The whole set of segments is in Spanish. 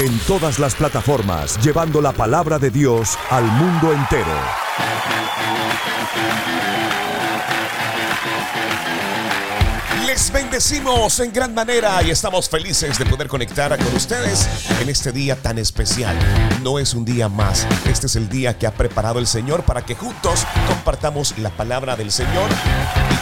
En todas las plataformas, llevando la palabra de Dios al mundo entero. Les bendecimos en gran manera y estamos felices de poder conectar con ustedes en este día tan especial. No es un día más, este es el día que ha preparado el Señor para que juntos compartamos la palabra del Señor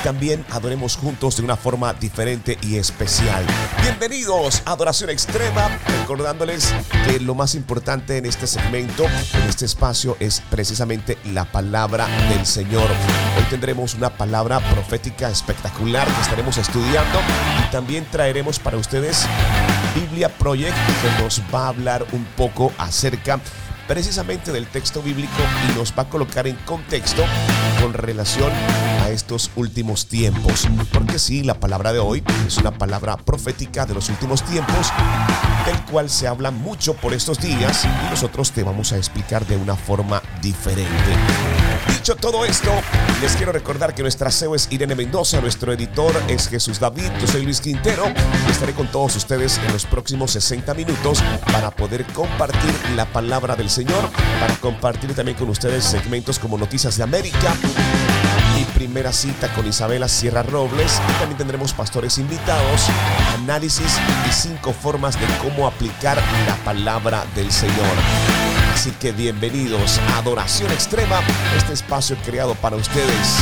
también adoremos juntos de una forma diferente y especial. Bienvenidos a Adoración Extrema, recordándoles que lo más importante en este segmento, en este espacio, es precisamente la palabra del Señor. Hoy tendremos una palabra profética espectacular que estaremos estudiando y también traeremos para ustedes Biblia Project que nos va a hablar un poco acerca precisamente del texto bíblico y nos va a colocar en contexto con relación estos últimos tiempos. Porque sí, la palabra de hoy es una palabra profética de los últimos tiempos, del cual se habla mucho por estos días y nosotros te vamos a explicar de una forma diferente. Dicho todo esto, les quiero recordar que nuestra CEO es Irene Mendoza, nuestro editor es Jesús David, yo soy Luis Quintero y estaré con todos ustedes en los próximos 60 minutos para poder compartir la palabra del Señor, para compartir también con ustedes segmentos como Noticias de América, primera cita con Isabela Sierra Robles y también tendremos pastores invitados, análisis y cinco formas de cómo aplicar la palabra del Señor. Así que bienvenidos a Adoración Extrema, este espacio creado para ustedes,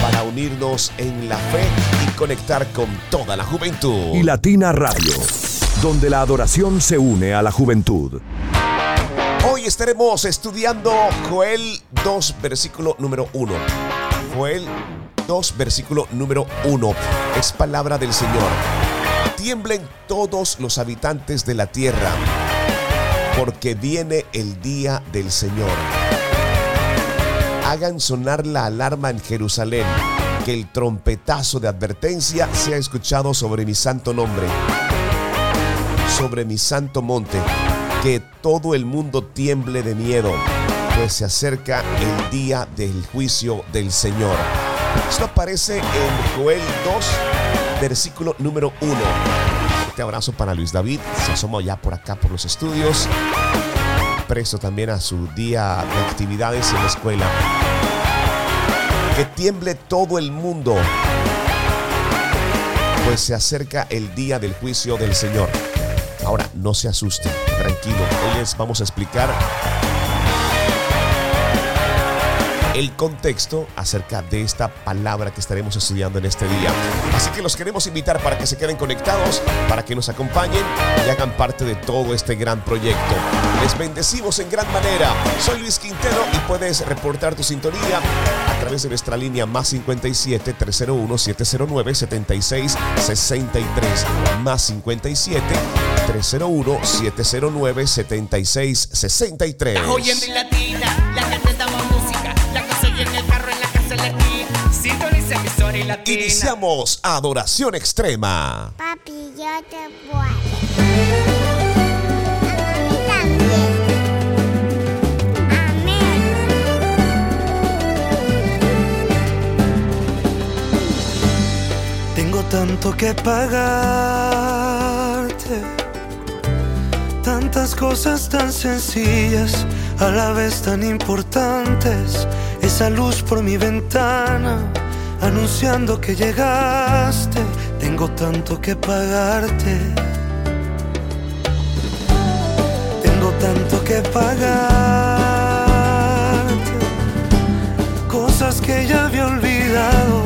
para unirnos en la fe y conectar con toda la juventud. Y Latina Radio, donde la adoración se une a la juventud. Hoy estaremos estudiando Joel 2, versículo número 1. Joel 2, versículo número 1. Es palabra del Señor. Tiemblen todos los habitantes de la tierra porque viene el día del Señor. Hagan sonar la alarma en Jerusalén, que el trompetazo de advertencia sea escuchado sobre mi santo nombre, sobre mi santo monte, que todo el mundo tiemble de miedo, pues se acerca el día del juicio del Señor. Esto aparece en Joel 2, versículo número 1 fuerte abrazo para Luis David. Se asoma ya por acá por los estudios. Presto también a su día de actividades en la escuela. Que tiemble todo el mundo. Pues se acerca el día del juicio del Señor. Ahora, no se asusten, tranquilo. Hoy les vamos a explicar el contexto acerca de esta palabra que estaremos estudiando en este día. Así que los queremos invitar para que se queden conectados, para que nos acompañen y hagan parte de todo este gran proyecto. Les bendecimos en gran manera. Soy Luis Quintero y puedes reportar tu sintonía a través de nuestra línea más 57 301 709 76 63 más 57 301 709 76 63. Oye mi latina, la gente damos música, la cosa y en el carro, en la casa, en la esquina. Sintoniza emisora y latina. Iniciamos Adoración Extrema. Papi, yo te puedo. A mí también. Amén. Tengo tanto que pagarte, tantas cosas tan sencillas, a la vez tan importantes. Esa luz por mi ventana, anunciando que llegaste. Tengo tanto que pagarte. Tengo tanto que pagarte. Cosas que ya había olvidado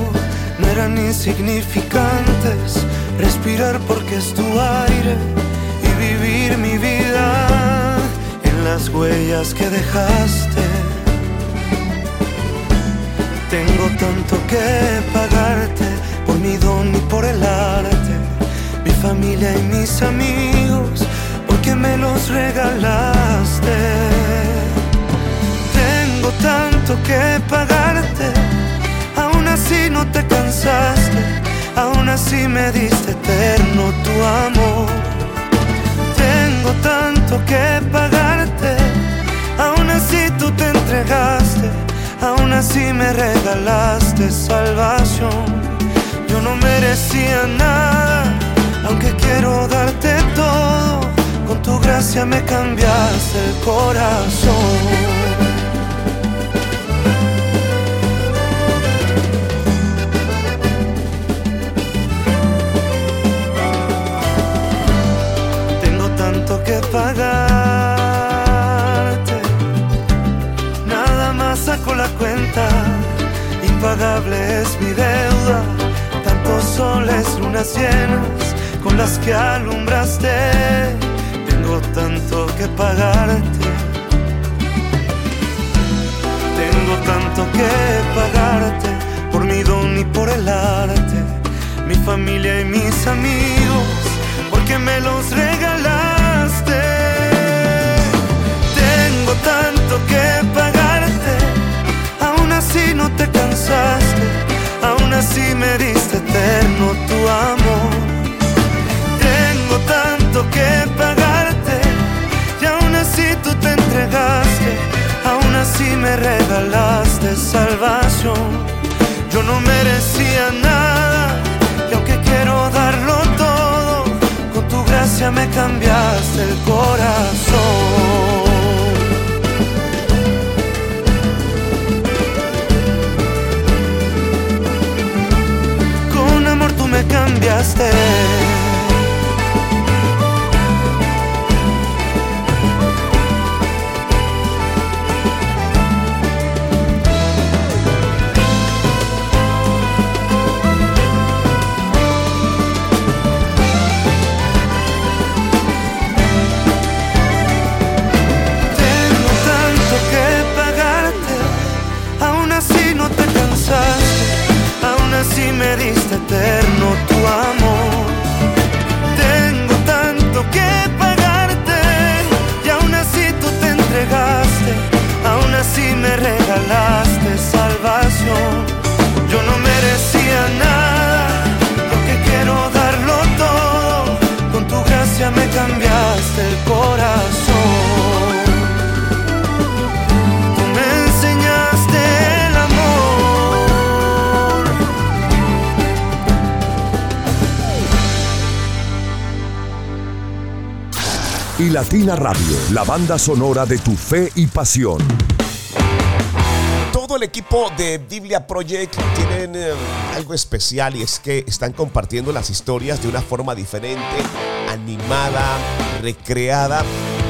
no eran insignificantes. Respirar porque es tu aire las huellas que dejaste. Tengo tanto que pagarte por mi don y por el arte, mi familia y mis amigos, porque me los regalaste. Tengo tanto que pagarte, aún así no te cansaste, aún así me diste eterno tu amor. Tengo tanto que pagarte, entregaste, aún así me regalaste salvación. Yo no merecía nada, aunque quiero darte todo, con tu gracia me cambiaste el corazón. Tengo tanto que pagarte. Saco la cuenta. Impagable es mi deuda. Tantos soles, lunas llenas con las que alumbraste. Tengo tanto que pagarte. Tengo tanto que pagarte por mi don y por el arte. Mi familia y mis amigos, porque me los regalaste. Tengo tanto que pagarte, así no te cansaste, aún así me diste eterno tu amor. Tengo tanto que pagarte, y aún así tú te entregaste, aún así me regalaste salvación. Yo no merecía nada, y aunque quiero darlo todo, con tu gracia me cambiaste el corazón. Cambiaste. Tengo tanto que pagarte, aún así no te cansaste, aún así me diste eterno tu amor. Tengo tanto que pagarte, y aún así tú te entregaste, aún así me regalaste salvación. Latina Radio, la banda sonora de tu fe y pasión. Todo el equipo de Biblia Project tienen eh, algo especial y es que están compartiendo las historias de una forma diferente, animada, recreada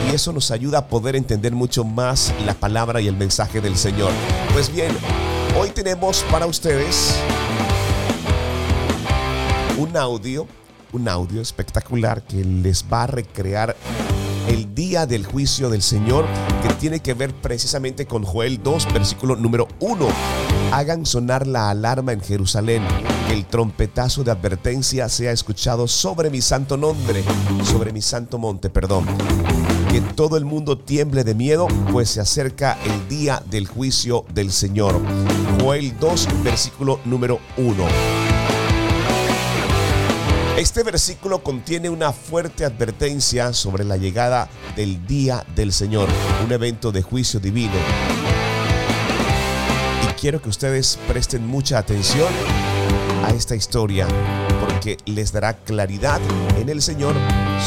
y eso nos ayuda a poder entender mucho más la palabra y el mensaje del Señor. Pues bien, hoy tenemos para ustedes un audio, un audio espectacular que les va a recrear el día del juicio del Señor que tiene que ver precisamente con Joel 2, versículo número 1. Hagan sonar la alarma en Jerusalén, que el trompetazo de advertencia sea escuchado sobre mi santo nombre, sobre mi santo monte, perdón. Que todo el mundo tiemble de miedo, pues se acerca el día del juicio del Señor. Joel 2, versículo número 1. Este versículo contiene una fuerte advertencia sobre la llegada del día del Señor, un evento de juicio divino. Y quiero que ustedes presten mucha atención a esta historia porque les dará claridad en el Señor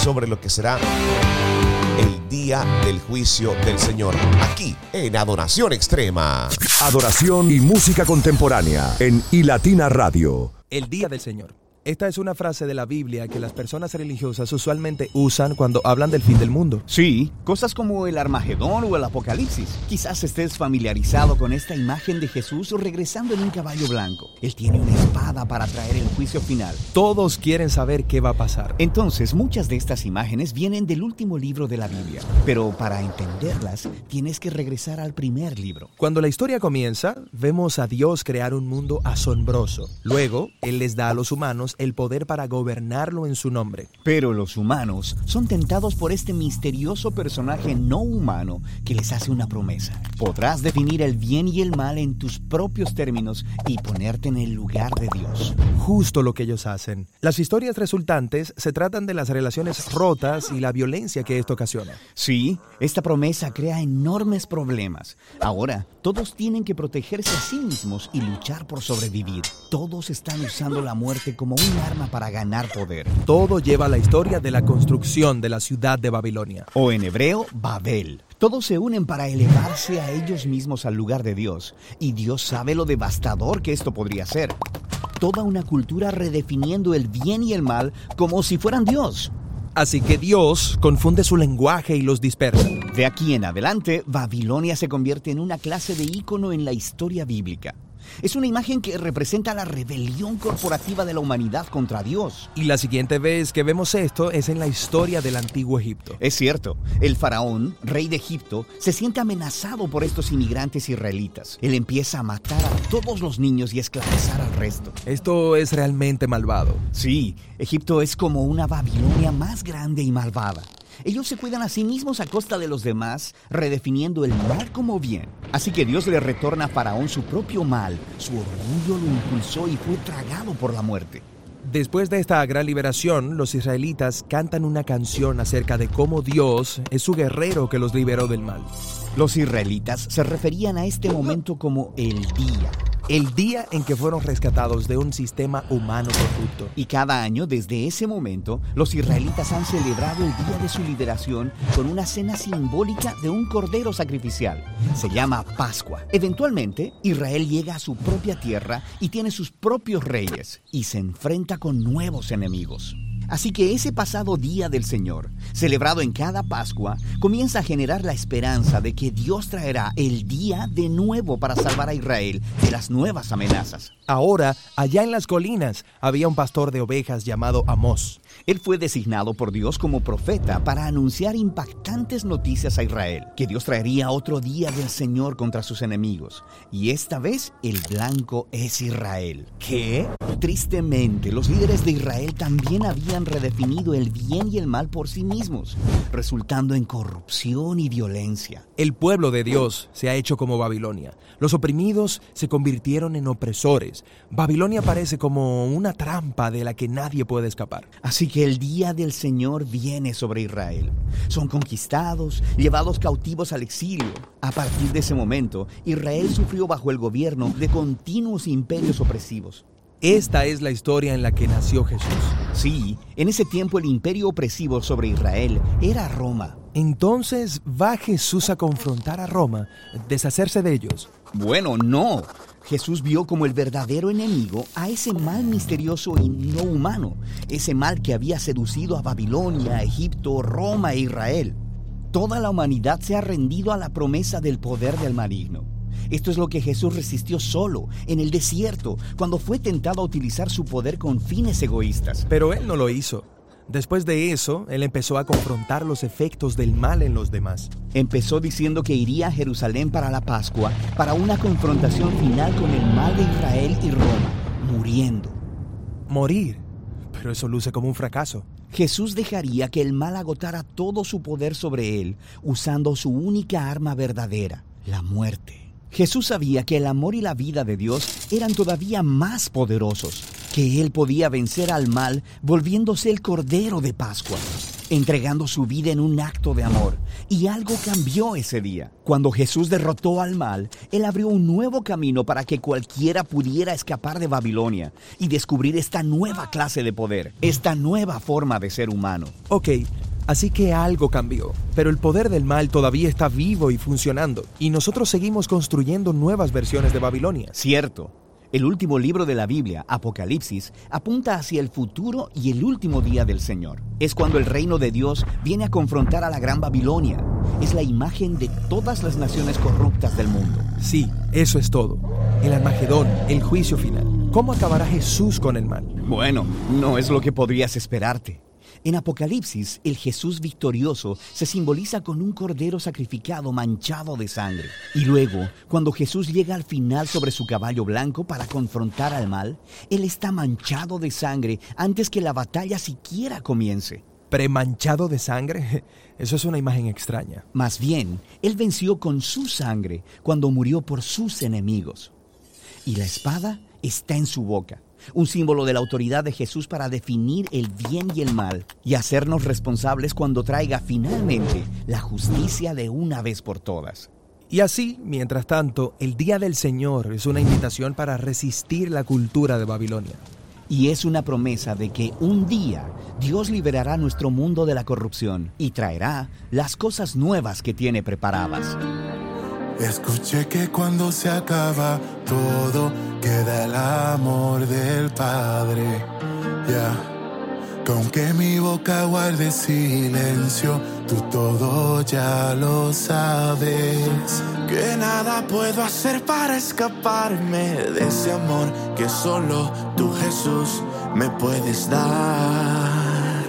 sobre lo que será el día del juicio del Señor, aquí en Adoración Extrema. Adoración y música contemporánea en iLatina Radio. El día del Señor. Esta es una frase de la Biblia que las personas religiosas usualmente usan cuando hablan del fin del mundo. Sí, cosas como el Armagedón o el Apocalipsis. Quizás estés familiarizado con esta imagen de Jesús regresando en un caballo blanco. Él tiene una espada para traer el juicio final. Todos quieren saber qué va a pasar. Entonces, muchas de estas imágenes vienen del último libro de la Biblia. Pero para entenderlas, tienes que regresar al primer libro. Cuando la historia comienza, vemos a Dios crear un mundo asombroso. Luego, Él les da a los humanos el poder para gobernarlo en su nombre. Pero los humanos son tentados por este misterioso personaje no humano que les hace una promesa. Podrás definir el bien y el mal en tus propios términos y ponerte en el lugar de Dios. Justo lo que ellos hacen. Las historias resultantes se tratan de las relaciones rotas y la violencia que esto ocasiona. Sí, esta promesa crea enormes problemas. Ahora, todos tienen que protegerse a sí mismos y luchar por sobrevivir. Todos están usando la muerte como un arma para ganar poder. Todo lleva a la historia de la construcción de la ciudad de Babilonia. O en hebreo, Babel. Todos se unen para elevarse a ellos mismos al lugar de Dios. Y Dios sabe lo devastador que esto podría ser. Toda una cultura redefiniendo el bien y el mal como si fueran Dios. Así que Dios confunde su lenguaje y los dispersa. De aquí en adelante, Babilonia se convierte en una clase de ícono en la historia bíblica. Es una imagen que representa la rebelión corporativa de la humanidad contra Dios. Y la siguiente vez que vemos esto es en la historia del antiguo Egipto. Es cierto, el faraón, rey de Egipto, se siente amenazado por estos inmigrantes israelitas. Él empieza a matar a todos los niños y esclavizar al resto. Esto es realmente malvado. Sí, Egipto es como una Babilonia más grande y malvada. Ellos se cuidan a sí mismos a costa de los demás, redefiniendo el mal como bien. Así que Dios le retorna a Faraón su propio mal. Su orgullo lo impulsó y fue tragado por la muerte. Después de esta gran liberación, los israelitas cantan una canción acerca de cómo Dios es su guerrero que los liberó del mal. Los israelitas se referían a este momento como el día. El día en que fueron rescatados de un sistema humano corrupto. Y cada año, desde ese momento, los israelitas han celebrado el día de su liberación con una cena simbólica de un cordero sacrificial. Se llama Pascua. Eventualmente, Israel llega a su propia tierra y tiene sus propios reyes y se enfrenta con nuevos enemigos. Así que ese pasado día del Señor, celebrado en cada Pascua, comienza a generar la esperanza de que Dios traerá el día de nuevo para salvar a Israel de las nuevas amenazas. Ahora, allá en las colinas, había un pastor de ovejas llamado Amós. Él fue designado por Dios como profeta para anunciar impactantes noticias a Israel, que Dios traería otro día del Señor contra sus enemigos. Y esta vez el blanco es Israel. ¿Qué? Tristemente, los líderes de Israel también habían redefinido el bien y el mal por sí mismos, resultando en corrupción y violencia. El pueblo de Dios se ha hecho como Babilonia. Los oprimidos se convirtieron en opresores. Babilonia parece como una trampa de la que nadie puede escapar. Así que el día del Señor viene sobre Israel. Son conquistados, llevados cautivos al exilio. A partir de ese momento, Israel sufrió bajo el gobierno de continuos imperios opresivos. Esta es la historia en la que nació Jesús. Sí, en ese tiempo el imperio opresivo sobre Israel era Roma. Entonces va Jesús a confrontar a Roma, deshacerse de ellos. Bueno, no. Jesús vio como el verdadero enemigo a ese mal misterioso y no humano, ese mal que había seducido a Babilonia, Egipto, Roma e Israel. Toda la humanidad se ha rendido a la promesa del poder del maligno. Esto es lo que Jesús resistió solo, en el desierto, cuando fue tentado a utilizar su poder con fines egoístas. Pero él no lo hizo. Después de eso, él empezó a confrontar los efectos del mal en los demás. Empezó diciendo que iría a Jerusalén para la Pascua, para una confrontación final con el mal de Israel y Roma, muriendo. Morir. Pero eso luce como un fracaso. Jesús dejaría que el mal agotara todo su poder sobre él, usando su única arma verdadera, la muerte. Jesús sabía que el amor y la vida de Dios eran todavía más poderosos, que Él podía vencer al mal volviéndose el Cordero de Pascua, entregando su vida en un acto de amor. Y algo cambió ese día. Cuando Jesús derrotó al mal, Él abrió un nuevo camino para que cualquiera pudiera escapar de Babilonia y descubrir esta nueva clase de poder, esta nueva forma de ser humano. Ok, Así que algo cambió, pero el poder del mal todavía está vivo y funcionando, y nosotros seguimos construyendo nuevas versiones de Babilonia. Cierto. El último libro de la Biblia, Apocalipsis, apunta hacia el futuro y el último día del Señor. Es cuando el reino de Dios viene a confrontar a la gran Babilonia. Es la imagen de todas las naciones corruptas del mundo. Sí, eso es todo. El Armagedón, el juicio final. ¿Cómo acabará Jesús con el mal? Bueno, no es lo que podrías esperarte. En Apocalipsis, el Jesús victorioso se simboliza con un cordero sacrificado manchado de sangre. Y luego, cuando Jesús llega al final sobre su caballo blanco para confrontar al mal, Él está manchado de sangre antes que la batalla siquiera comience. ¿Premanchado de sangre? Eso es una imagen extraña. Más bien, Él venció con su sangre cuando murió por sus enemigos. Y la espada está en su boca un símbolo de la autoridad de Jesús para definir el bien y el mal y hacernos responsables cuando traiga finalmente la justicia de una vez por todas. Y así, mientras tanto, el Día del Señor es una invitación para resistir la cultura de Babilonia. Y es una promesa de que un día Dios liberará nuestro mundo de la corrupción y traerá las cosas nuevas que tiene preparadas. Escuché que cuando se acaba todo, queda el amor del Padre. Ya, que aunque mi boca guarde silencio, tú todo ya lo sabes. Que nada puedo hacer para escaparme de ese amor que solo tú, Jesús, me puedes dar.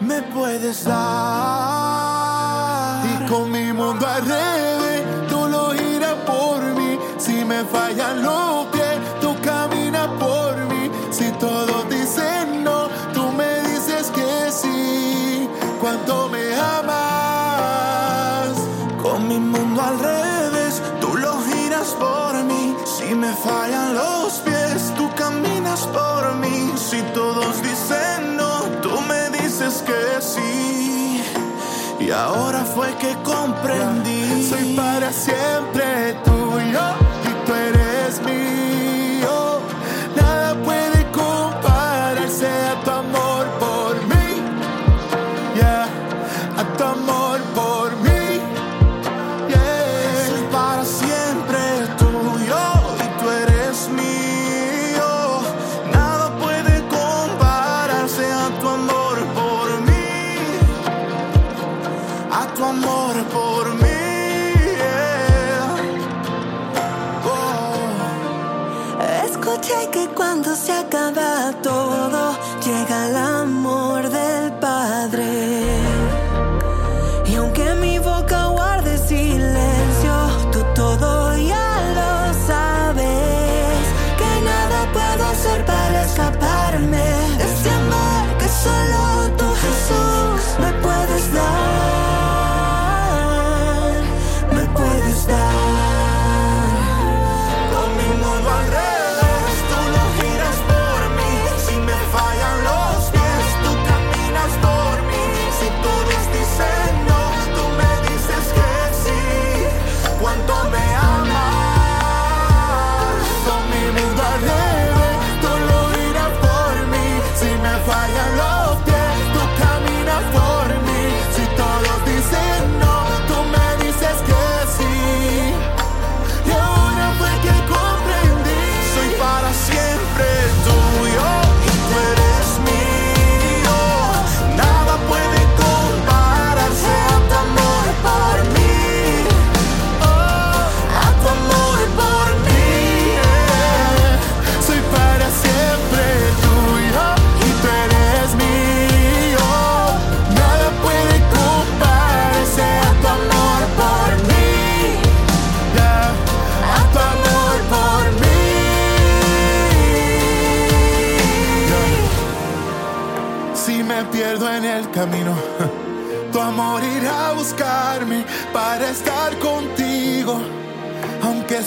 Me puedes dar. Y con mi mundo al me fallan los pies, tú caminas por mí. Si todos dicen no, tú me dices que sí. Cuánto me amas. Con mi mundo al revés, tú lo giras por mí. Si me fallan los pies, tú caminas por mí. Si todos dicen no, tú me dices que sí. Y ahora fue que comprendí. Soy para siempre tuyo cuando se acaba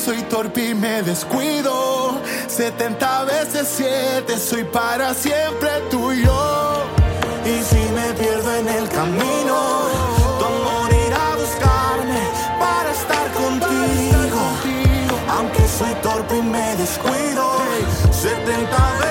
soy torpe y me descuido, 70 veces 7, soy para siempre tuyo. Y si me pierdo en el camino, tu amor a buscarme para estar contigo. Aunque soy torpe y me descuido, 70 veces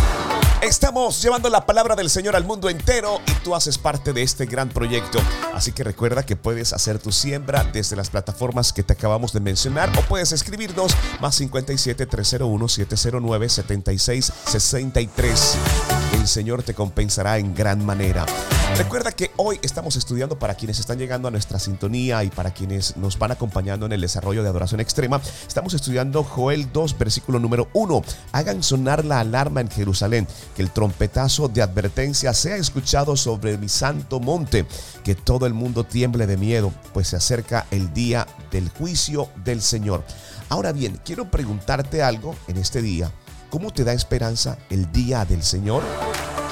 Estamos llevando la palabra del Señor al mundo entero y tú haces parte de este gran proyecto. Así que recuerda que puedes hacer tu siembra desde las plataformas que te acabamos de mencionar o puedes escribirnos más 57 301 709 76 63. El Señor te compensará en gran manera. Recuerda que hoy estamos estudiando para quienes están llegando a nuestra sintonía y para quienes nos van acompañando en el desarrollo de adoración extrema. Estamos estudiando Joel 2, versículo número 1. Hagan sonar la alarma en Jerusalén, que el trompetazo de advertencia sea escuchado sobre mi santo monte, que todo el mundo tiemble de miedo, pues se acerca el día del juicio del Señor. Ahora bien, quiero preguntarte algo en este día. ¿Cómo te da esperanza el día del Señor?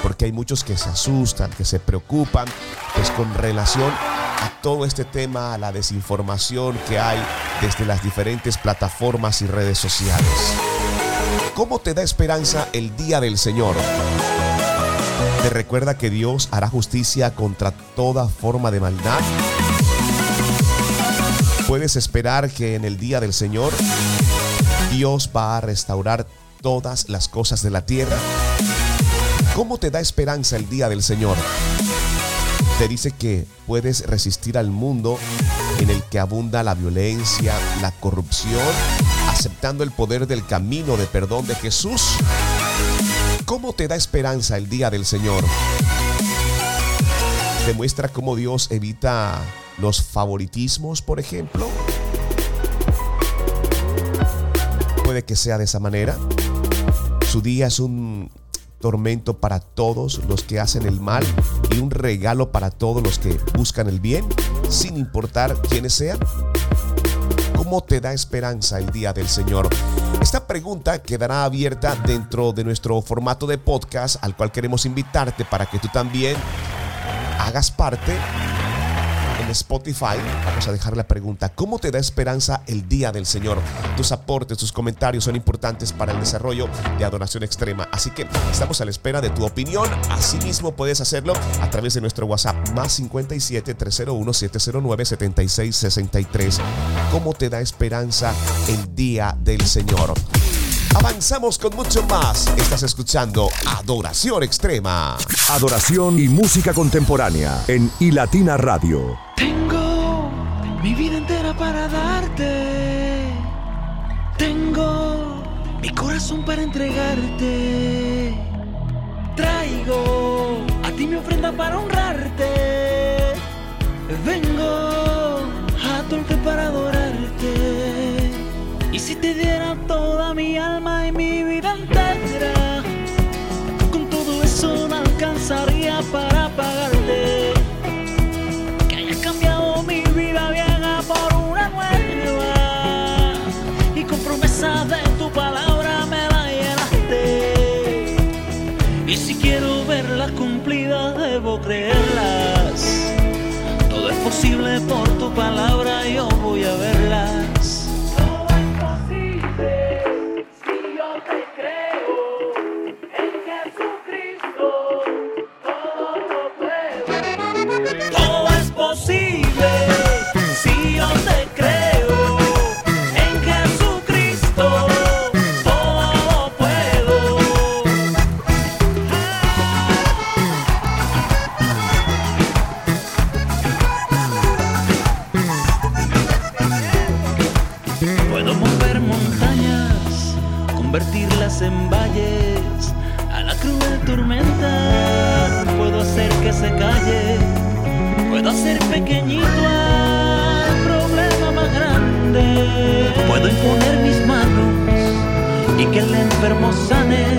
Porque hay muchos que se asustan, que se preocupan, pues con relación a todo este tema, a la desinformación que hay desde las diferentes plataformas y redes sociales. ¿Cómo te da esperanza el día del Señor? ¿Te recuerda que Dios hará justicia contra toda forma de maldad? Puedes esperar que en el día del Señor Dios va a restaurar todas las cosas de la tierra. ¿Cómo te da esperanza el día del Señor? Te dice que puedes resistir al mundo en el que abunda la violencia, la corrupción, aceptando el poder del camino de perdón de Jesús. ¿Cómo te da esperanza el día del Señor? Demuestra cómo Dios evita los favoritismos, por ejemplo. Puede que sea de esa manera. Su día es un tormento para todos los que hacen el mal y un regalo para todos los que buscan el bien, sin importar quiénes sean? ¿Cómo te da esperanza el día del Señor? Esta pregunta quedará abierta dentro de nuestro formato de podcast al cual queremos invitarte para que tú también hagas parte Spotify vamos a dejar la pregunta, ¿cómo te da esperanza el día del Señor? Tus aportes, tus comentarios son importantes para el desarrollo de adoración extrema, así que estamos a la espera de tu opinión. Asimismo puedes hacerlo a través de nuestro WhatsApp más 57 301 709 76 63. ¿Cómo te da esperanza el día del Señor? Avanzamos con mucho más. Estás escuchando Adoración Extrema. Adoración y música contemporánea en iLatina Radio. Tengo mi vida entera para darte. Tengo mi corazón para entregarte. Traigo a ti mi ofrenda para honrarte. Vengo a tu para adorarte. Si te diera toda mi alma y mi vida entera, con todo eso no alcanzaría para pagarte. Que hayas cambiado mi vida vieja por una nueva y con promesas de tu palabra me la llenaste. Y si quiero verlas cumplidas, debo creerlas. Todo es posible por tu palabra, yo voy a verlas. no hacer pequeñito al problema más grande. Puedo imponer mis manos y que el enfermo sane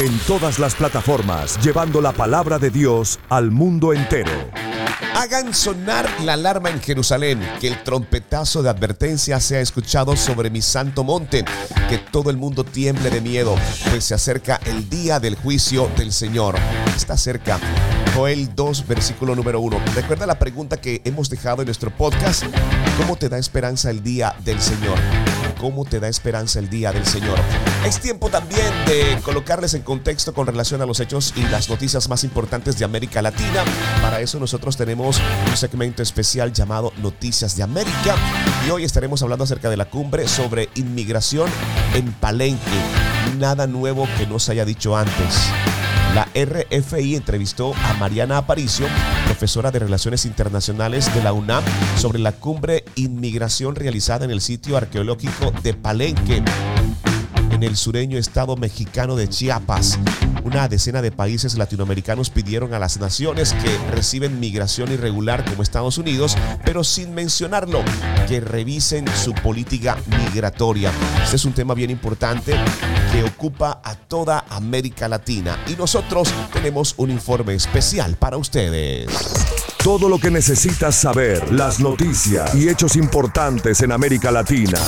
En todas las plataformas, llevando la palabra de Dios al mundo entero. Hagan sonar la alarma en Jerusalén, que el trompetazo de advertencia sea escuchado sobre mi santo monte, que todo el mundo tiemble de miedo, pues se acerca el día del juicio del Señor. Está cerca. Joel 2, versículo número 1. Recuerda la pregunta que hemos dejado en nuestro podcast. ¿Cómo te da esperanza el día del Señor? ¿Cómo te da esperanza el día del Señor? Es tiempo también de colocarles en contexto con relación a los hechos y las noticias más importantes de América Latina. Para eso nosotros tenemos un segmento especial llamado Noticias de América y hoy estaremos hablando acerca de la cumbre sobre inmigración en Palenque. Nada nuevo que no se haya dicho antes. La RFI entrevistó a Mariana Aparicio, profesora de Relaciones Internacionales de la UNAM, sobre la cumbre Inmigración realizada en el sitio arqueológico de Palenque, en el sureño estado mexicano de Chiapas. Una decena de países latinoamericanos pidieron a las naciones que reciben migración irregular como Estados Unidos, pero sin mencionarlo, que revisen su política migratoria. Este es un tema bien importante que ocupa a toda América Latina y nosotros tenemos un informe especial para ustedes. Todo lo que necesitas saber, las noticias y hechos importantes en América Latina.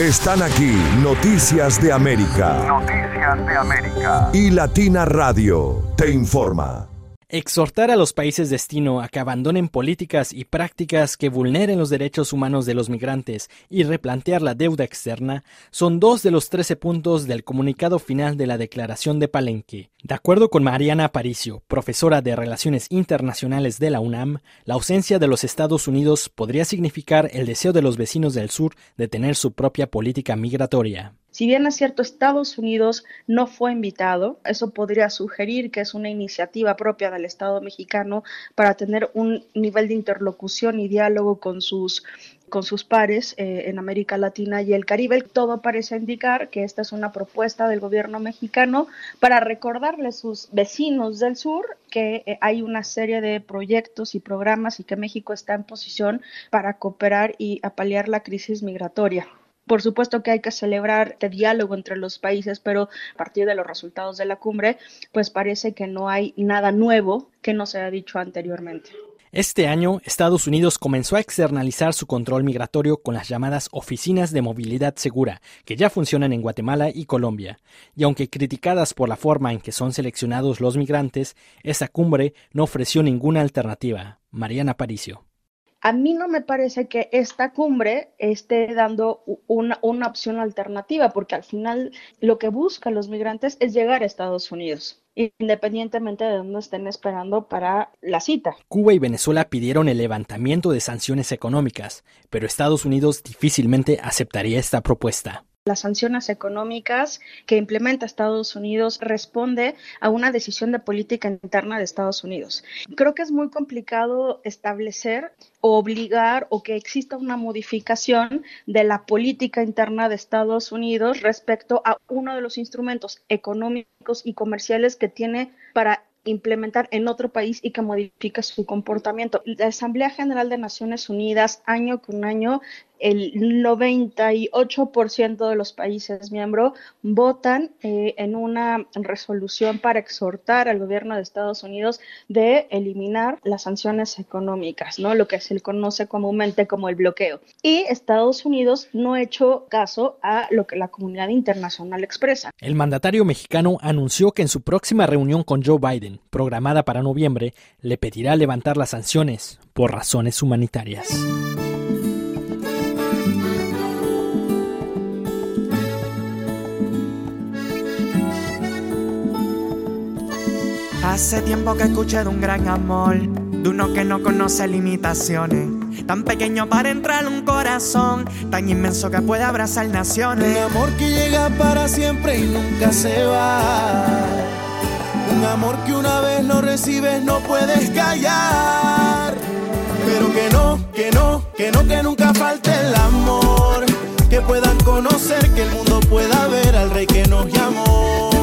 Están aquí Noticias de América. Noticias de América. Y Latina Radio te informa. Exhortar a los países destino a que abandonen políticas y prácticas que vulneren los derechos humanos de los migrantes y replantear la deuda externa son dos de los 13 puntos del comunicado final de la Declaración de Palenque. De acuerdo con Mariana Aparicio, profesora de Relaciones Internacionales de la UNAM, la ausencia de los Estados Unidos podría significar el deseo de los vecinos del sur de tener su propia política migratoria. Si bien es cierto, Estados Unidos no fue invitado, eso podría sugerir que es una iniciativa propia del Estado mexicano para tener un nivel de interlocución y diálogo con sus con sus pares eh, en América Latina y el Caribe. Todo parece indicar que esta es una propuesta del gobierno mexicano para recordarle a sus vecinos del sur que eh, hay una serie de proyectos y programas y que México está en posición para cooperar y apalear la crisis migratoria. Por supuesto que hay que celebrar este diálogo entre los países, pero a partir de los resultados de la cumbre, pues parece que no hay nada nuevo que no se haya dicho anteriormente. Este año, Estados Unidos comenzó a externalizar su control migratorio con las llamadas oficinas de movilidad segura, que ya funcionan en Guatemala y Colombia. Y aunque criticadas por la forma en que son seleccionados los migrantes, esa cumbre no ofreció ninguna alternativa. Mariana Paricio. A mí no me parece que esta cumbre esté dando una, una opción alternativa, porque al final lo que buscan los migrantes es llegar a Estados Unidos independientemente de dónde estén esperando para la cita. Cuba y Venezuela pidieron el levantamiento de sanciones económicas, pero Estados Unidos difícilmente aceptaría esta propuesta las sanciones económicas que implementa Estados Unidos responde a una decisión de política interna de Estados Unidos. Creo que es muy complicado establecer o obligar o que exista una modificación de la política interna de Estados Unidos respecto a uno de los instrumentos económicos y comerciales que tiene para implementar en otro país y que modifique su comportamiento. La Asamblea General de Naciones Unidas, año con año, el 98% de los países miembros votan eh, en una resolución para exhortar al gobierno de Estados Unidos de eliminar las sanciones económicas, ¿no? Lo que se conoce comúnmente como el bloqueo. Y Estados Unidos no ha hecho caso a lo que la comunidad internacional expresa. El mandatario mexicano anunció que en su próxima reunión con Joe Biden, programada para noviembre, le pedirá levantar las sanciones por razones humanitarias. Hace tiempo que escuché de un gran amor, de uno que no conoce limitaciones. Tan pequeño para entrar un corazón, tan inmenso que puede abrazar naciones. Un amor que llega para siempre y nunca se va. Un amor que una vez lo recibes no puedes callar. Pero que no, que no, que no, que nunca falte el amor. Que puedan conocer, que el mundo pueda ver al rey que nos llamó.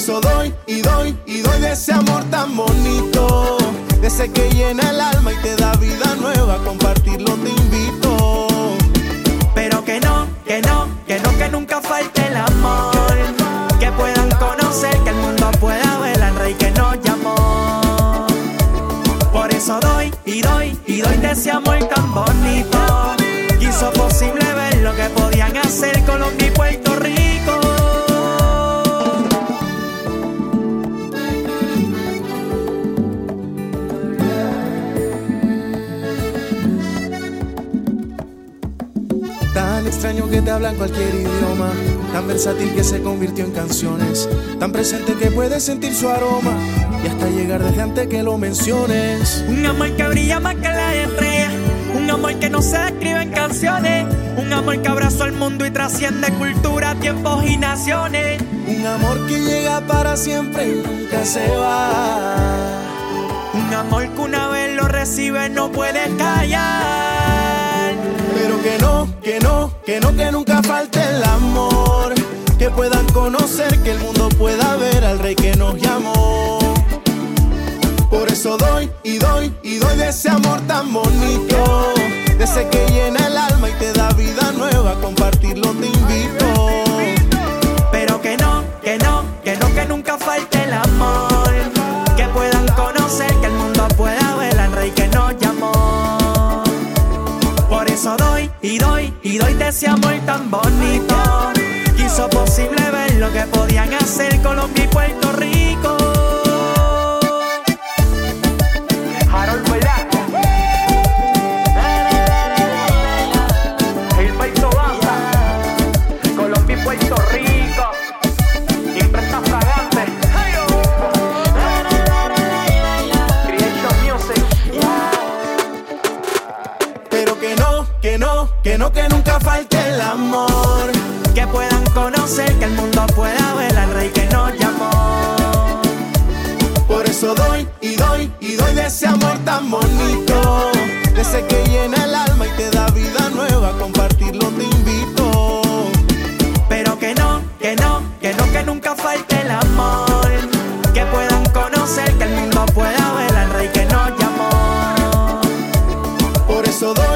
Eso doy y doy y doy de ese amor tan bonito. De ese que llena el alma y te da vida nueva. compartirlo te invito. Pero que no, que no, que no, que nunca falte el amor. Que puedan conocer, que el mundo pueda ver al rey que nos llamó. Por eso doy y doy y doy de ese amor tan bonito. Hizo posible ver lo que podían hacer Colombia y Puerto Rico. Extraño que te habla en cualquier idioma, tan versátil que se convirtió en canciones, tan presente que puedes sentir su aroma y hasta llegar desde antes que lo menciones. Un amor que brilla más que la estrella, un amor que no se describe en canciones, un amor que abraza al mundo y trasciende cultura, tiempos y naciones. Un amor que llega para siempre y nunca se va. Un amor que una vez lo recibe no puede callar que no, que no, que no, que nunca falte el amor. Que puedan conocer, que el mundo pueda ver al rey que nos llamó. Por eso doy y doy y doy de ese amor tan bonito. De ese que llena el alma y te da vida nueva. Compartirlo te invito. Pero que no, que no, que no, que nunca falte el amor. Que puedan conocer, y doy y doy de ese amor tan bonito. Hizo posible ver lo que podían hacer Colombia y Puerto Rico. No, que nunca falte el amor. Que puedan conocer, que el mundo pueda ver al rey que nos llamó. Por eso doy y doy y doy de ese amor tan bonito. De ese que llena el alma y te da vida nueva. Compartirlo te invito. Pero que no, que no, que no, que nunca falte el amor. Que puedan conocer, que el mundo pueda ver al rey que nos llamó. Por eso doy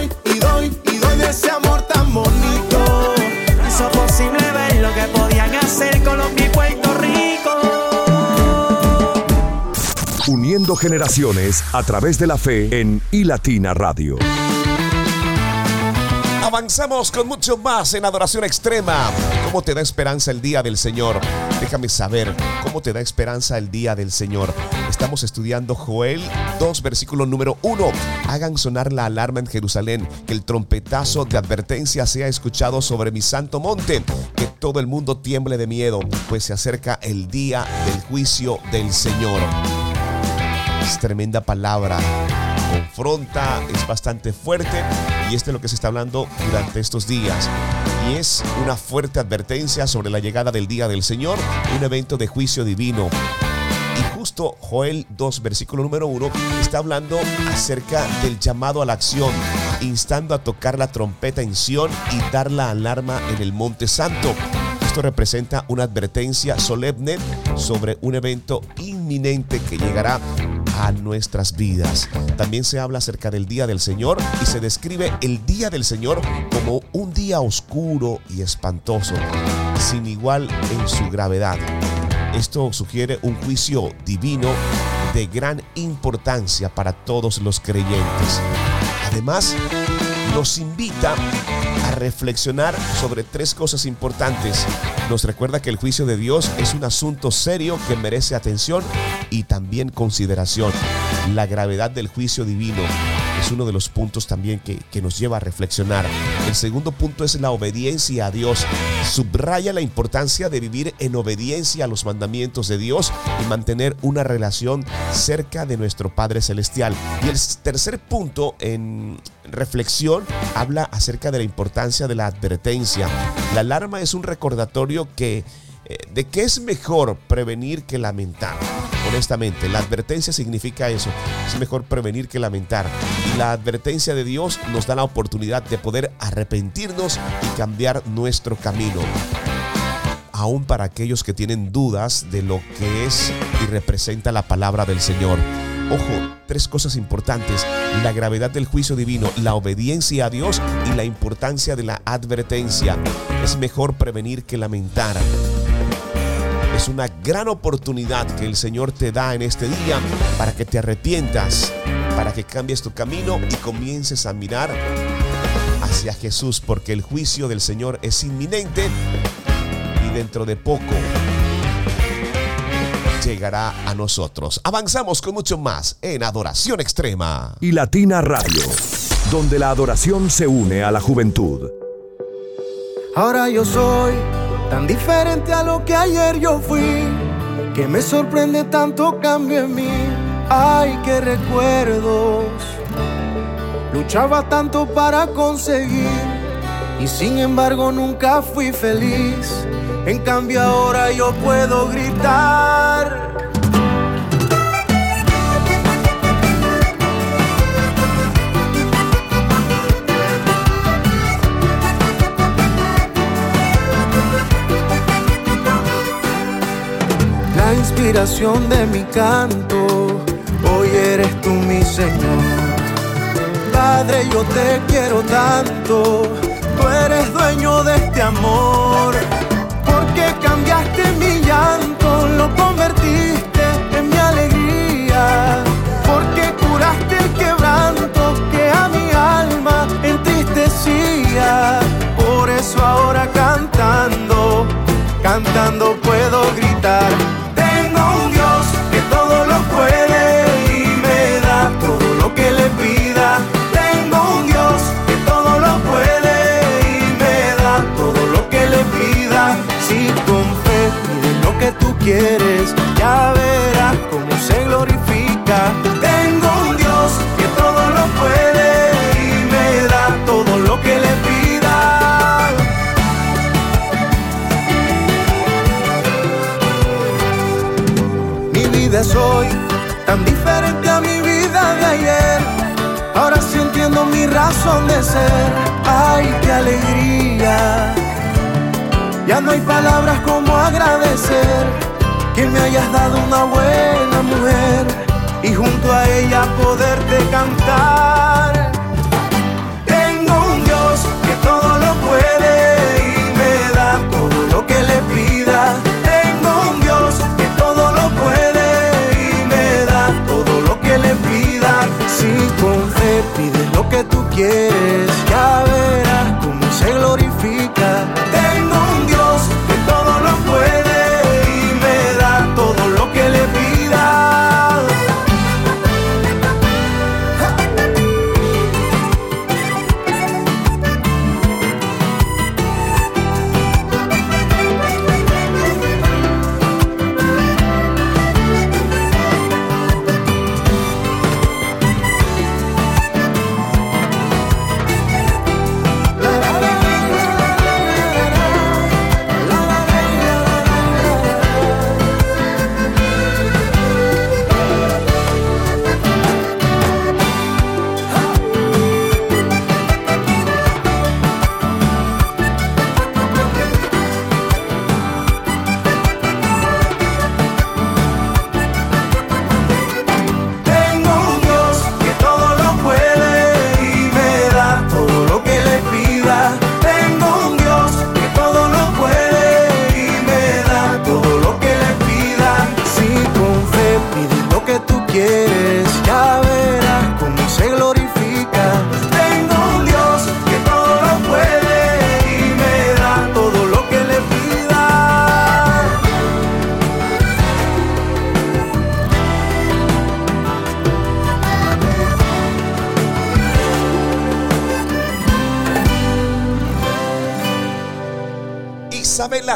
Generaciones a través de la fe en iLatina Radio Avanzamos con mucho más en adoración extrema. ¿Cómo te da esperanza el día del Señor? Déjame saber cómo te da esperanza el día del Señor. Estamos estudiando Joel 2, versículo número 1. Hagan sonar la alarma en Jerusalén, que el trompetazo de advertencia sea escuchado sobre mi santo monte, que todo el mundo tiemble de miedo, pues se acerca el día del juicio del Señor. Es tremenda palabra confronta, es bastante fuerte y esto es lo que se está hablando durante estos días. Y es una fuerte advertencia sobre la llegada del día del Señor, un evento de juicio divino. Y justo Joel 2, versículo número 1, está hablando acerca del llamado a la acción, instando a tocar la trompeta en Sión y dar la alarma en el Monte Santo. Esto representa una advertencia solemne sobre un evento inminente que llegará a nuestras vidas. También se habla acerca del día del Señor y se describe el día del Señor como un día oscuro y espantoso, sin igual en su gravedad. Esto sugiere un juicio divino de gran importancia para todos los creyentes. Además, nos invita reflexionar sobre tres cosas importantes. Nos recuerda que el juicio de Dios es un asunto serio que merece atención y también consideración. La gravedad del juicio divino es uno de los puntos también que, que, nos lleva a reflexionar. El segundo punto es la obediencia a Dios. Subraya la importancia de vivir en obediencia a los mandamientos de Dios y mantener una relación cerca de nuestro Padre Celestial. Y el tercer punto en reflexión habla acerca de la importancia de la advertencia. La alarma es un recordatorio que eh, de que es mejor prevenir que lamentar. Honestamente, la advertencia significa eso. Es mejor prevenir que lamentar. La advertencia de Dios nos da la oportunidad de poder arrepentirnos y cambiar nuestro camino. Aún para aquellos que tienen dudas de lo que es y representa la palabra del Señor. Ojo, tres cosas importantes. La gravedad del juicio divino, la obediencia a Dios y la importancia de la advertencia. Es mejor prevenir que lamentar. Es una gran oportunidad que el Señor te da en este día para que te arrepientas, para que cambies tu camino y comiences a mirar hacia Jesús, porque el juicio del Señor es inminente y dentro de poco llegará a nosotros. Avanzamos con mucho más en Adoración Extrema. Y Latina Radio, donde la adoración se une a la juventud. Ahora yo soy tan diferente a lo que ayer yo fui, que me sorprende tanto cambio en mí. Ay, qué recuerdos. Luchaba tanto para conseguir y sin embargo nunca fui feliz. En cambio ahora yo puedo gritar. La inspiración de mi canto, hoy eres tú mi Señor. Padre, yo te quiero tanto, tú eres dueño de este amor porque cambiaste mi llanto, lo convertiste en mi alegría, porque curaste el quebranto que a mi alma entristecía. Por eso ahora quieres, ya verás cómo se glorifica. Tengo un Dios que todo lo puede y me da todo lo que le pida. Mi vida es hoy tan diferente a mi vida de ayer. Ahora sí entiendo mi razón de ser. Ay, qué alegría. Ya no hay palabras como agradecer que me hayas dado una buena mujer y junto a ella poderte cantar. Tengo un Dios que todo lo puede y me da todo lo que le pida. Tengo un Dios que todo lo puede y me da todo lo que le pida. Si con fe pides lo que tú quieres, ya verás cómo Isabela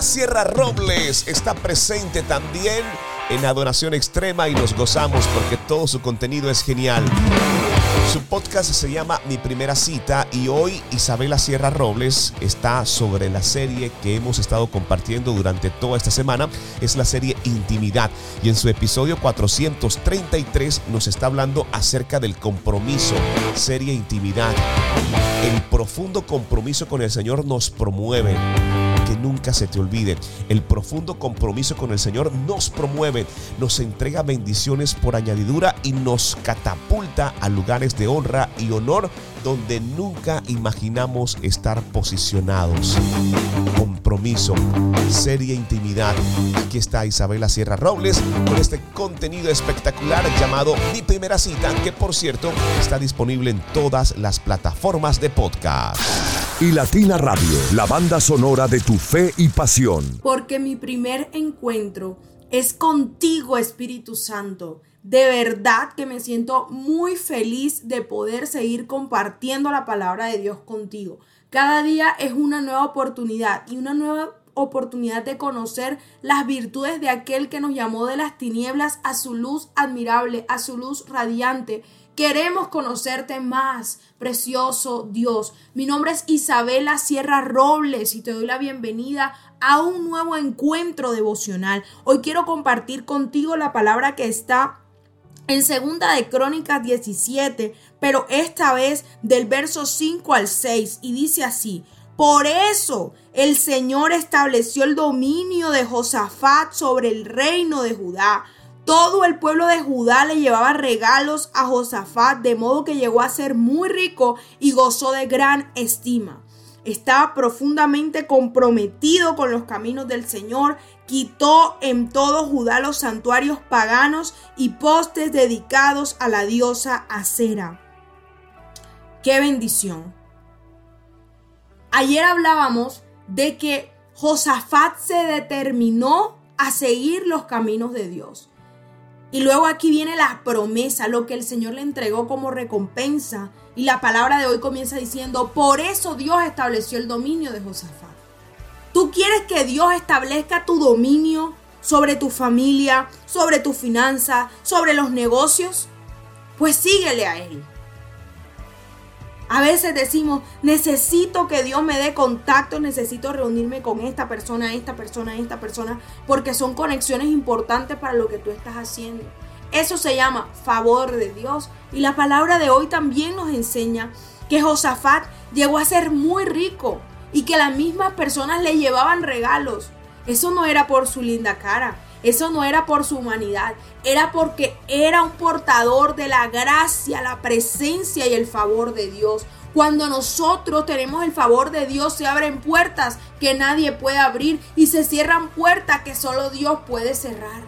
Sierra Robles está presente también en Adoración Extrema y nos gozamos porque todo su contenido es genial. Su podcast se llama Mi Primera Cita y hoy Isabela Sierra Robles está sobre la serie que hemos estado compartiendo durante toda esta semana. Es la serie Intimidad y en su episodio 433 nos está hablando acerca del compromiso, serie Intimidad. El profundo compromiso con el Señor nos promueve que nunca se te olvide. El profundo compromiso con el Señor nos promueve, nos entrega bendiciones por añadidura y nos catapulta a lugares de honra y honor donde nunca imaginamos estar posicionados. Compromiso, seria intimidad. Aquí está Isabela Sierra Robles con este contenido espectacular llamado Mi Primera Cita, que por cierto está disponible en todas las plataformas de podcast. Y Latina Radio, la banda sonora de tu fe y pasión. Porque mi primer encuentro es contigo, Espíritu Santo. De verdad que me siento muy feliz de poder seguir compartiendo la palabra de Dios contigo. Cada día es una nueva oportunidad y una nueva oportunidad de conocer las virtudes de aquel que nos llamó de las tinieblas a su luz admirable, a su luz radiante. Queremos conocerte más, precioso Dios. Mi nombre es Isabela Sierra Robles y te doy la bienvenida a un nuevo encuentro devocional. Hoy quiero compartir contigo la palabra que está en segunda de Crónicas 17, pero esta vez del verso 5 al 6 y dice así: por eso el Señor estableció el dominio de Josafat sobre el reino de Judá. Todo el pueblo de Judá le llevaba regalos a Josafat, de modo que llegó a ser muy rico y gozó de gran estima. Estaba profundamente comprometido con los caminos del Señor, quitó en todo Judá los santuarios paganos y postes dedicados a la diosa Acera. ¡Qué bendición! Ayer hablábamos de que Josafat se determinó a seguir los caminos de Dios. Y luego aquí viene la promesa, lo que el Señor le entregó como recompensa. Y la palabra de hoy comienza diciendo, por eso Dios estableció el dominio de Josafat. ¿Tú quieres que Dios establezca tu dominio sobre tu familia, sobre tu finanza, sobre los negocios? Pues síguele a Él. A veces decimos, necesito que Dios me dé contacto, necesito reunirme con esta persona, esta persona, esta persona, porque son conexiones importantes para lo que tú estás haciendo. Eso se llama favor de Dios. Y la palabra de hoy también nos enseña que Josafat llegó a ser muy rico y que las mismas personas le llevaban regalos. Eso no era por su linda cara, eso no era por su humanidad, era porque era un portador de la gracia, la presencia y el favor de Dios. Cuando nosotros tenemos el favor de Dios, se abren puertas que nadie puede abrir y se cierran puertas que solo Dios puede cerrar.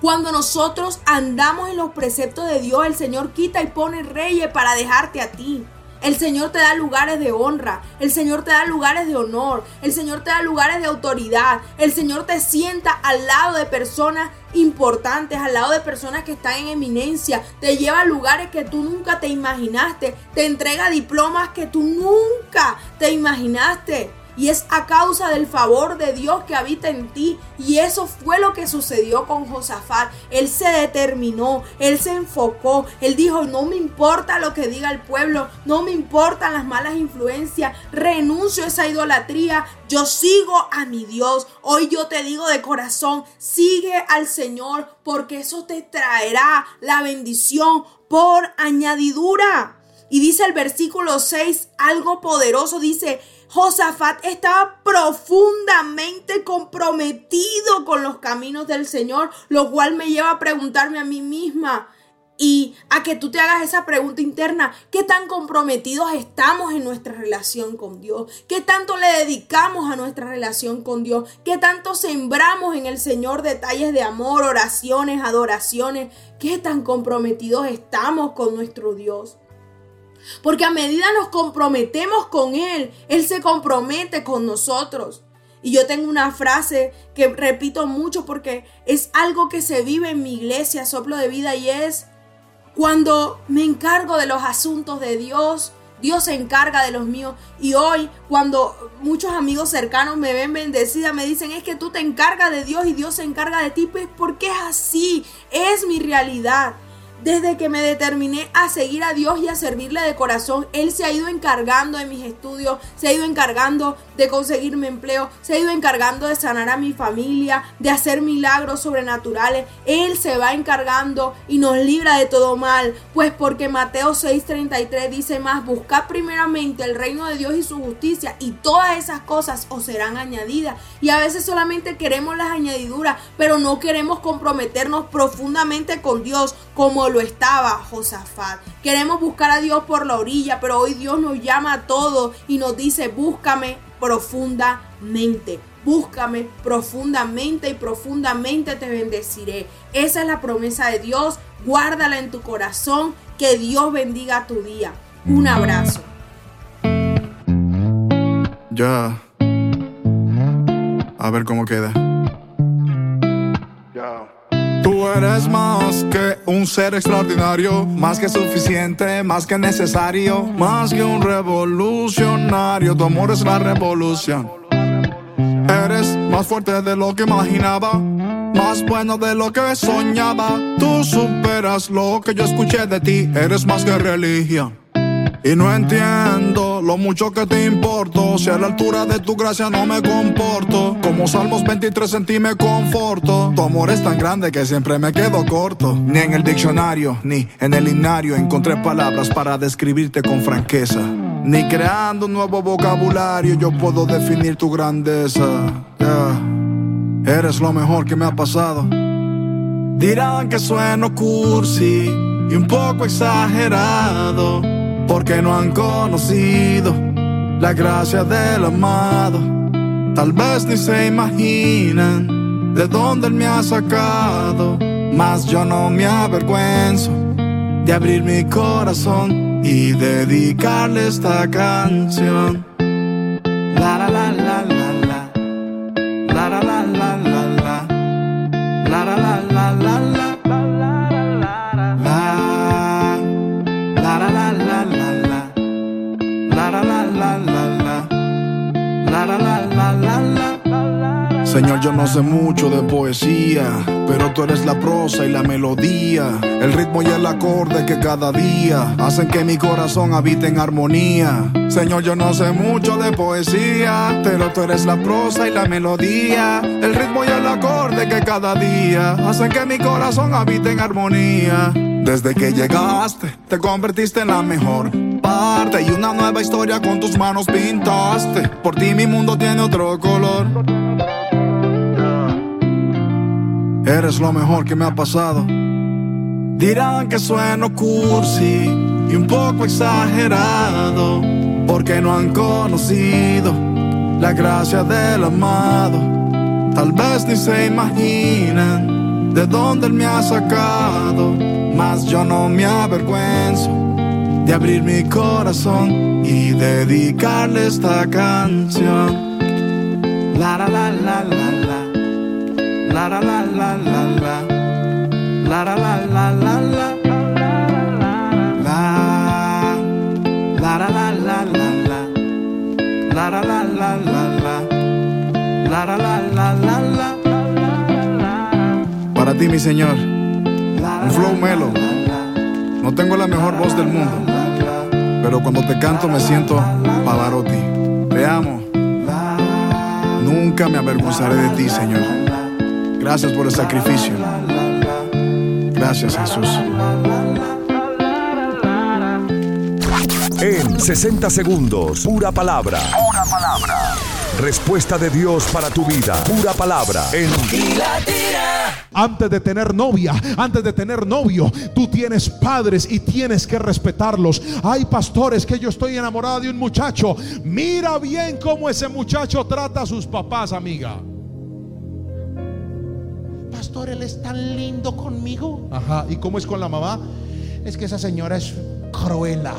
Cuando nosotros andamos en los preceptos de Dios, el Señor quita y pone reyes para dejarte a ti. El Señor te da lugares de honra, el Señor te da lugares de honor, el Señor te da lugares de autoridad, el Señor te sienta al lado de personas importantes, al lado de personas que están en eminencia, te lleva a lugares que tú nunca te imaginaste, te entrega diplomas que tú nunca te imaginaste. Y es a causa del favor de Dios que habita en ti. Y eso fue lo que sucedió con Josafat. Él se determinó, él se enfocó, él dijo, no me importa lo que diga el pueblo, no me importan las malas influencias, renuncio a esa idolatría, yo sigo a mi Dios. Hoy yo te digo de corazón, sigue al Señor porque eso te traerá la bendición por añadidura. Y dice el versículo 6 algo poderoso, dice, Josafat estaba profundamente comprometido con los caminos del Señor, lo cual me lleva a preguntarme a mí misma y a que tú te hagas esa pregunta interna, ¿qué tan comprometidos estamos en nuestra relación con Dios? ¿Qué tanto le dedicamos a nuestra relación con Dios? ¿Qué tanto sembramos en el Señor detalles de amor, oraciones, adoraciones? ¿Qué tan comprometidos estamos con nuestro Dios? Porque a medida nos comprometemos con Él, Él se compromete con nosotros. Y yo tengo una frase que repito mucho porque es algo que se vive en mi iglesia, soplo de vida, y es, cuando me encargo de los asuntos de Dios, Dios se encarga de los míos. Y hoy, cuando muchos amigos cercanos me ven bendecida, me dicen, es que tú te encargas de Dios y Dios se encarga de ti, pues porque es así, es mi realidad. Desde que me determiné a seguir a Dios y a servirle de corazón, Él se ha ido encargando de mis estudios, se ha ido encargando de conseguirme empleo, se ha ido encargando de sanar a mi familia, de hacer milagros sobrenaturales. Él se va encargando y nos libra de todo mal, pues porque Mateo 6:33 dice más, buscad primeramente el reino de Dios y su justicia y todas esas cosas os serán añadidas. Y a veces solamente queremos las añadiduras, pero no queremos comprometernos profundamente con Dios como lo estaba Josafat. Queremos buscar a Dios por la orilla, pero hoy Dios nos llama a todos y nos dice, búscame profundamente. Búscame profundamente y profundamente te bendeciré. Esa es la promesa de Dios. Guárdala en tu corazón. Que Dios bendiga tu día. Un abrazo. Ya. A ver cómo queda. Eres más que un ser extraordinario, más que suficiente, más que necesario, más que un revolucionario. Tu amor es la revolución. Eres más fuerte de lo que imaginaba, más bueno de lo que soñaba. Tú superas lo que yo escuché de ti, eres más que religión. Y no entiendo lo mucho que te importo. Si a la altura de tu gracia no me comporto. Como Salmos 23 en me conforto. Tu amor es tan grande que siempre me quedo corto. Ni en el diccionario, ni en el himnario encontré palabras para describirte con franqueza. Ni creando un nuevo vocabulario yo puedo definir tu grandeza. Eres lo mejor que me ha pasado. Dirán que sueno cursi y un poco exagerado porque no han conocido la gracia del amado. Tal vez ni se imaginan de dónde él me ha sacado, mas yo no me avergüenzo de abrir mi corazón y dedicarle esta canción. La la la la la la, la la la la la la, la la la la Señor, yo no sé mucho de poesía, pero tú eres la prosa y la melodía, el ritmo y el acorde que cada día hacen que mi corazón habite en armonía. Señor, yo no sé mucho de poesía, pero tú eres la prosa y la melodía, el ritmo y el acorde que cada día hacen que mi corazón habite en armonía. Desde que llegaste, te convertiste en la mejor parte y una nueva historia con tus manos pintaste. Por ti mi mundo tiene otro color. Eres lo mejor que me ha pasado. Dirán que sueno cursi y un poco exagerado, porque no han conocido la gracia del amado. Tal vez ni se imaginan de dónde él me ha sacado, mas yo no me avergüenzo de abrir mi corazón y dedicarle esta canción. La la la la la la la la la la. La la la la la la. La la la la la la. La la la la la la. Para ti, mi señor, un flow melo. No tengo la mejor voz del mundo, pero cuando te canto me siento Pavarotti. Te amo. Nunca me avergonzaré de ti, Señor. Gracias por el sacrificio. Gracias, Jesús. En 60 segundos, pura palabra. Pura palabra. Respuesta de Dios para tu vida. Pura palabra. En Antes de tener novia, antes de tener novio, tú tienes padres y tienes que respetarlos. Hay pastores que yo estoy enamorada de un muchacho. Mira bien cómo ese muchacho trata a sus papás, amiga. Pastor, él es tan lindo conmigo. Ajá, ¿y cómo es con la mamá? Es que esa señora es cruela.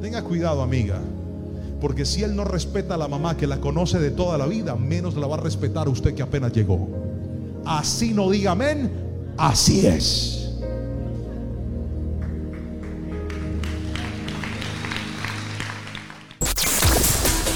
Tenga cuidado, amiga. Porque si él no respeta a la mamá que la conoce de toda la vida, menos la va a respetar a usted que apenas llegó. Así no diga amén, así es.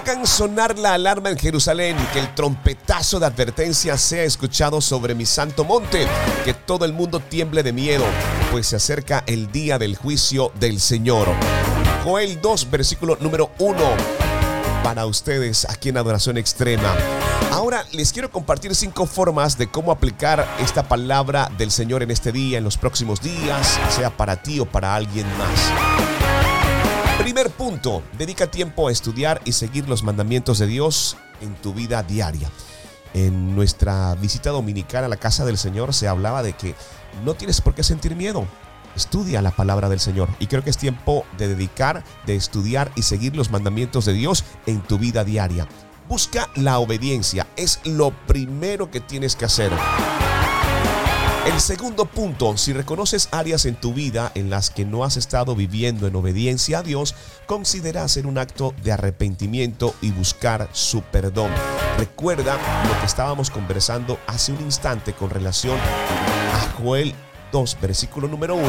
Hagan sonar la alarma en Jerusalén, que el trompetazo de advertencia sea escuchado sobre mi santo monte, que todo el mundo tiemble de miedo, pues se acerca el día del juicio del Señor. Joel 2, versículo número 1 para ustedes aquí en Adoración Extrema. Ahora les quiero compartir cinco formas de cómo aplicar esta palabra del Señor en este día, en los próximos días, sea para ti o para alguien más. Primer punto, dedica tiempo a estudiar y seguir los mandamientos de Dios en tu vida diaria. En nuestra visita dominical a la casa del Señor se hablaba de que no tienes por qué sentir miedo. Estudia la palabra del Señor y creo que es tiempo de dedicar, de estudiar y seguir los mandamientos de Dios en tu vida diaria. Busca la obediencia, es lo primero que tienes que hacer. El segundo punto, si reconoces áreas en tu vida en las que no has estado viviendo en obediencia a Dios, considera hacer un acto de arrepentimiento y buscar su perdón. Recuerda lo que estábamos conversando hace un instante con relación a Joel 2, versículo número 1.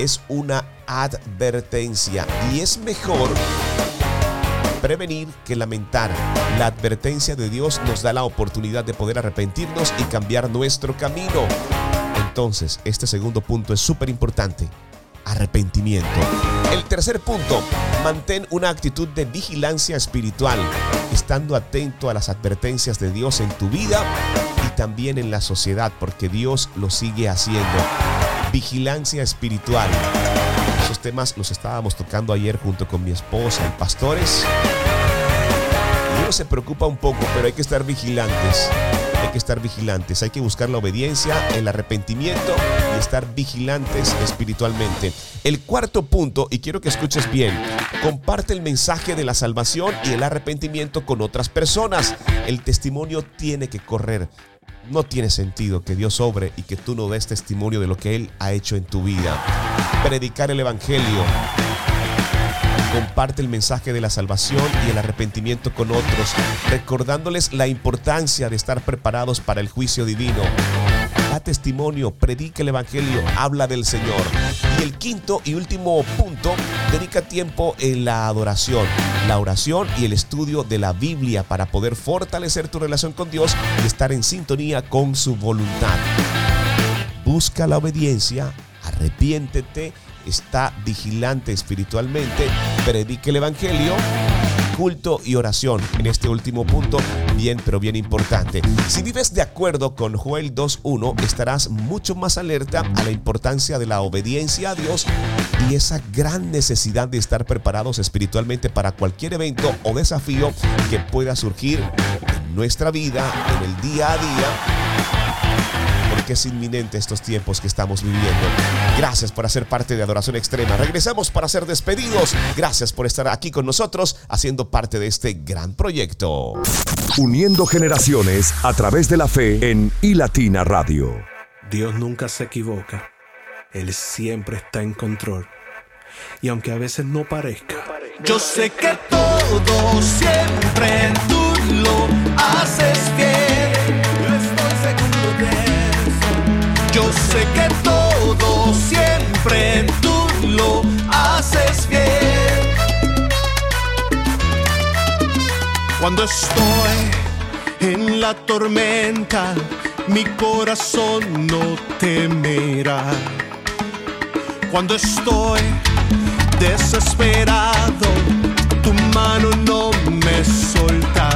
Es una advertencia y es mejor prevenir que lamentar. La advertencia de Dios nos da la oportunidad de poder arrepentirnos y cambiar nuestro camino. Entonces, este segundo punto es súper importante. Arrepentimiento. El tercer punto, mantén una actitud de vigilancia espiritual, estando atento a las advertencias de Dios en tu vida y también en la sociedad, porque Dios lo sigue haciendo. Vigilancia espiritual. Temas los estábamos tocando ayer junto con mi esposa y pastores. Y uno se preocupa un poco, pero hay que estar vigilantes. Hay que estar vigilantes. Hay que buscar la obediencia, el arrepentimiento y estar vigilantes espiritualmente. El cuarto punto, y quiero que escuches bien, comparte el mensaje de la salvación y el arrepentimiento con otras personas. El testimonio tiene que correr. No tiene sentido que Dios obre y que tú no des testimonio de lo que Él ha hecho en tu vida. Predicar el Evangelio. Comparte el mensaje de la salvación y el arrepentimiento con otros, recordándoles la importancia de estar preparados para el juicio divino. Da testimonio, predica el Evangelio, habla del Señor. Y el quinto y último punto, dedica tiempo en la adoración, la oración y el estudio de la Biblia para poder fortalecer tu relación con Dios y estar en sintonía con su voluntad. Busca la obediencia, arrepiéntete, está vigilante espiritualmente, predica el Evangelio culto y oración. En este último punto, bien pero bien importante. Si vives de acuerdo con Joel 2.1, estarás mucho más alerta a la importancia de la obediencia a Dios y esa gran necesidad de estar preparados espiritualmente para cualquier evento o desafío que pueda surgir en nuestra vida, en el día a día porque es inminente estos tiempos que estamos viviendo. Gracias por hacer parte de Adoración Extrema. Regresamos para ser despedidos. Gracias por estar aquí con nosotros haciendo parte de este gran proyecto. Uniendo generaciones a través de la fe en iLatina Radio. Dios nunca se equivoca. Él siempre está en control. Y aunque a veces no parezca, Yo sé que todo siempre tú lo haces bien. Yo sé que todo siempre tú lo haces bien. Cuando estoy en la tormenta, mi corazón no temerá. Cuando estoy desesperado, tu mano no me soltará.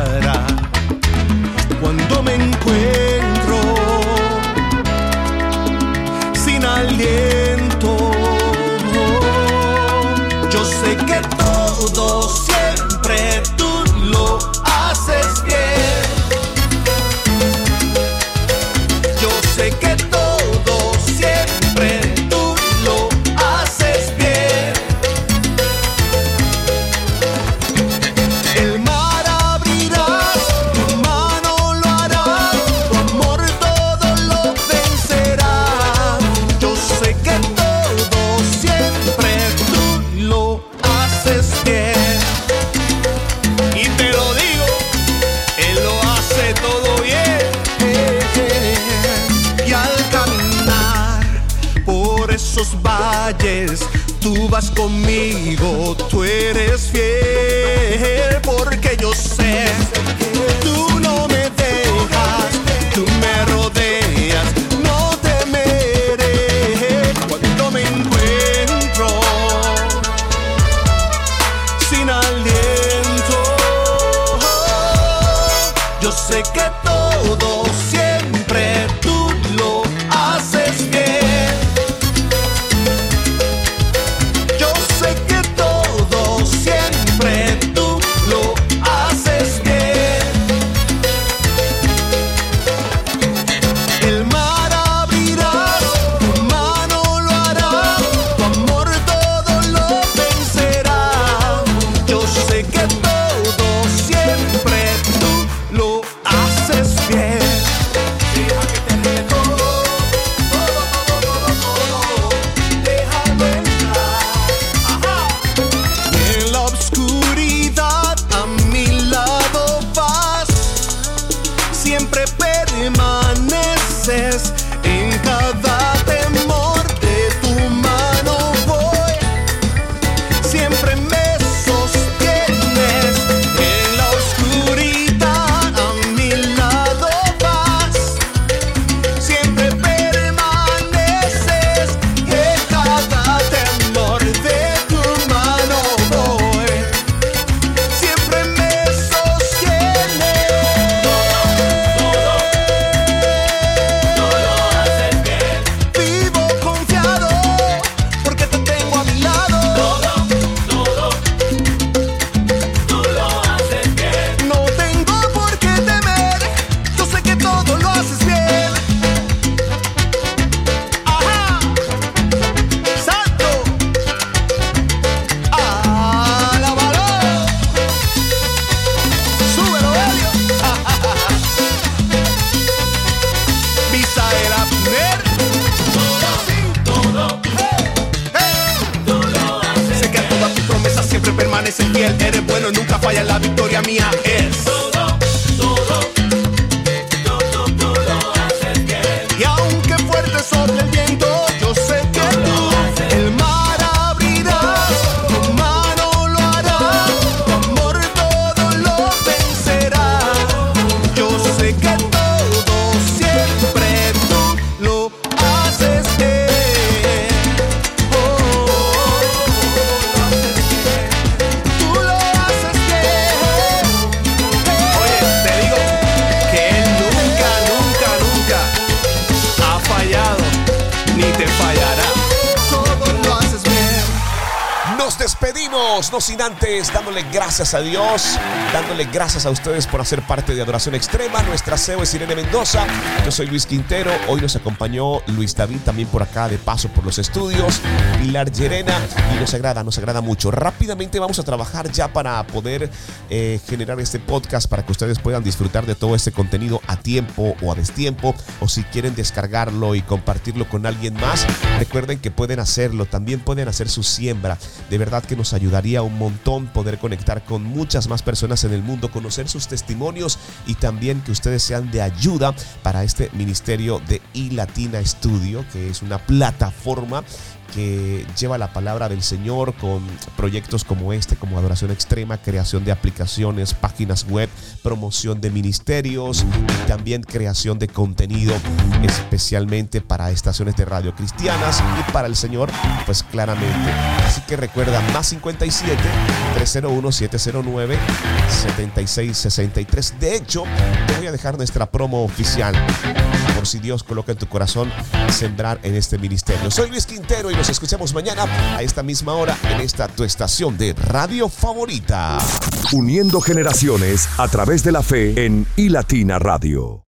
Tú vas conmigo, tú eres fiel, sin antes dándole gracias a Dios, dándole gracias a ustedes por hacer parte de Adoración Extrema. Nuestra CEO es Irene Mendoza, yo soy Luis Quintero. Hoy nos acompañó Luis David también por acá de paso por los estudios, Pilar Llerena y nos agrada, nos agrada mucho. Rápidamente vamos a trabajar ya para poder eh, generar este podcast para que ustedes puedan disfrutar de todo este contenido a tiempo o a destiempo o si quieren descargarlo y compartirlo con alguien más, recuerden que pueden hacerlo, también pueden hacer su siembra. De verdad que nos ayudaría un montón poder conectar con muchas más personas en el mundo, conocer sus testimonios y también que ustedes sean de ayuda para este ministerio de iLatina Studio, que es una plataforma que lleva la palabra del Señor con proyectos como este, como Adoración Extrema, creación de aplicaciones, páginas web, promoción de ministerios y también creación de contenido especialmente para estaciones de radio cristianas y para el Señor, pues claramente. Así que recuerda, más 57 301 709 7663. De hecho, te voy a dejar nuestra promo oficial. Si Dios coloca en tu corazón sembrar en este ministerio. Soy Luis Quintero y nos escuchamos mañana a esta misma hora en esta tu estación de radio favorita. Uniendo generaciones a través de la fe en iLatina Radio.